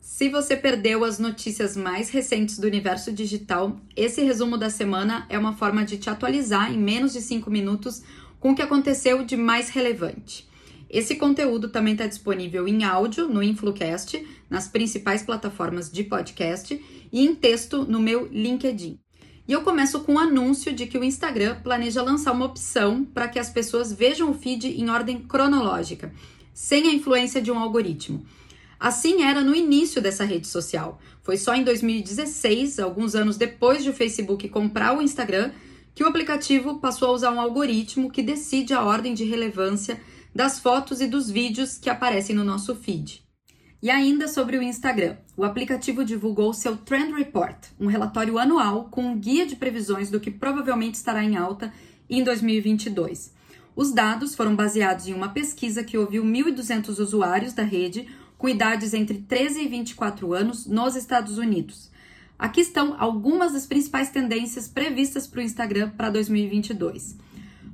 Se você perdeu as notícias mais recentes do universo digital, esse resumo da semana é uma forma de te atualizar em menos de 5 minutos com o que aconteceu de mais relevante. Esse conteúdo também está disponível em áudio no InfluCast, nas principais plataformas de podcast e em texto no meu LinkedIn. E eu começo com o um anúncio de que o Instagram planeja lançar uma opção para que as pessoas vejam o feed em ordem cronológica, sem a influência de um algoritmo. Assim era no início dessa rede social. Foi só em 2016, alguns anos depois de o Facebook comprar o Instagram, que o aplicativo passou a usar um algoritmo que decide a ordem de relevância das fotos e dos vídeos que aparecem no nosso feed. E ainda sobre o Instagram, o aplicativo divulgou seu Trend Report, um relatório anual com um guia de previsões do que provavelmente estará em alta em 2022. Os dados foram baseados em uma pesquisa que ouviu 1.200 usuários da rede com idades entre 13 e 24 anos nos Estados Unidos. Aqui estão algumas das principais tendências previstas para o Instagram para 2022.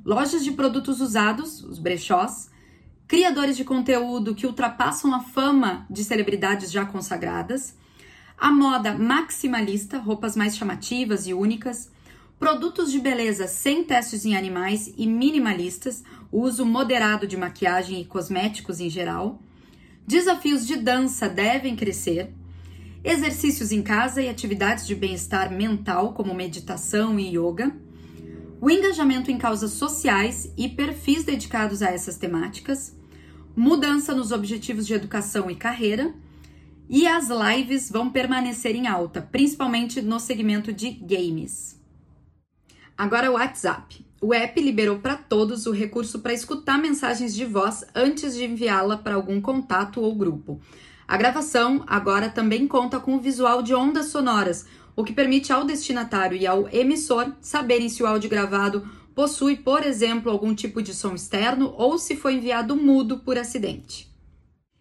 Lojas de produtos usados, os brechós, criadores de conteúdo que ultrapassam a fama de celebridades já consagradas, a moda maximalista, roupas mais chamativas e únicas, produtos de beleza sem testes em animais e minimalistas, o uso moderado de maquiagem e cosméticos em geral, Desafios de dança devem crescer. Exercícios em casa e atividades de bem-estar mental, como meditação e yoga. O engajamento em causas sociais e perfis dedicados a essas temáticas. Mudança nos objetivos de educação e carreira. E as lives vão permanecer em alta, principalmente no segmento de games. Agora o WhatsApp. O app liberou para todos o recurso para escutar mensagens de voz antes de enviá-la para algum contato ou grupo. A gravação agora também conta com o visual de ondas sonoras, o que permite ao destinatário e ao emissor saberem se o áudio gravado possui, por exemplo, algum tipo de som externo ou se foi enviado mudo por acidente.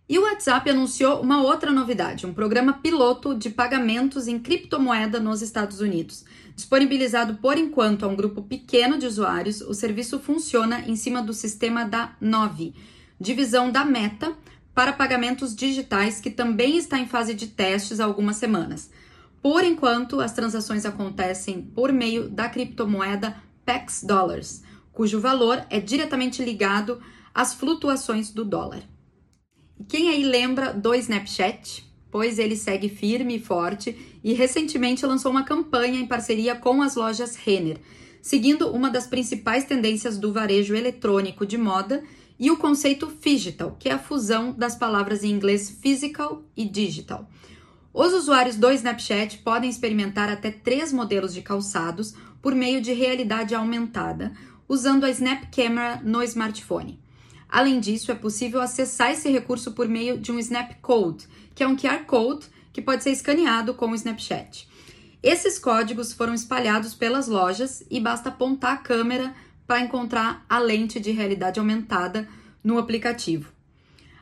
E o WhatsApp anunciou uma outra novidade, um programa piloto de pagamentos em criptomoeda nos Estados Unidos. Disponibilizado por enquanto a um grupo pequeno de usuários, o serviço funciona em cima do sistema da Nove, divisão da Meta, para pagamentos digitais que também está em fase de testes há algumas semanas. Por enquanto, as transações acontecem por meio da criptomoeda PEX Dollars, cujo valor é diretamente ligado às flutuações do dólar. Quem aí lembra do Snapchat? Pois ele segue firme e forte e recentemente lançou uma campanha em parceria com as lojas Renner, seguindo uma das principais tendências do varejo eletrônico de moda e o conceito digital, que é a fusão das palavras em inglês physical e digital. Os usuários do Snapchat podem experimentar até três modelos de calçados por meio de realidade aumentada, usando a Snap Camera no smartphone. Além disso, é possível acessar esse recurso por meio de um Snap Code, que é um QR Code que pode ser escaneado com o Snapchat. Esses códigos foram espalhados pelas lojas e basta apontar a câmera para encontrar a lente de realidade aumentada no aplicativo.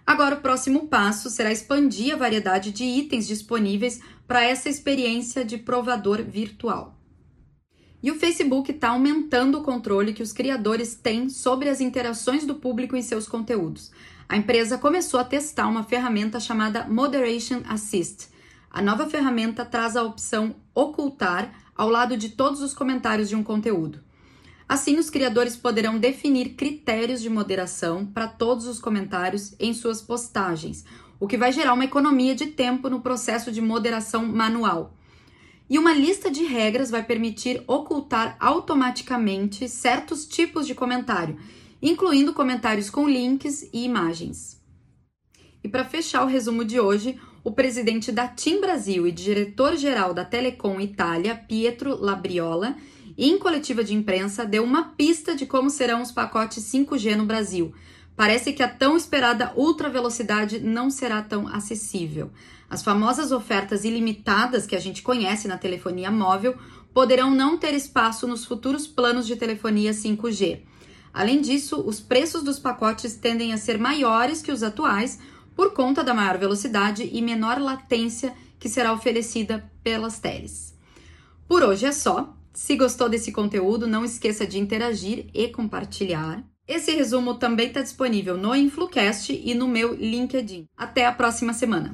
Agora, o próximo passo será expandir a variedade de itens disponíveis para essa experiência de provador virtual. E o Facebook está aumentando o controle que os criadores têm sobre as interações do público em seus conteúdos. A empresa começou a testar uma ferramenta chamada Moderation Assist. A nova ferramenta traz a opção ocultar ao lado de todos os comentários de um conteúdo. Assim, os criadores poderão definir critérios de moderação para todos os comentários em suas postagens, o que vai gerar uma economia de tempo no processo de moderação manual. E uma lista de regras vai permitir ocultar automaticamente certos tipos de comentário, incluindo comentários com links e imagens. E para fechar o resumo de hoje, o presidente da TIM Brasil e diretor-geral da Telecom Itália, Pietro Labriola, em coletiva de imprensa, deu uma pista de como serão os pacotes 5G no Brasil. Parece que a tão esperada ultra velocidade não será tão acessível. As famosas ofertas ilimitadas que a gente conhece na telefonia móvel poderão não ter espaço nos futuros planos de telefonia 5G. Além disso, os preços dos pacotes tendem a ser maiores que os atuais por conta da maior velocidade e menor latência que será oferecida pelas teles. Por hoje é só. Se gostou desse conteúdo, não esqueça de interagir e compartilhar. Esse resumo também está disponível no InfluCast e no meu LinkedIn. Até a próxima semana!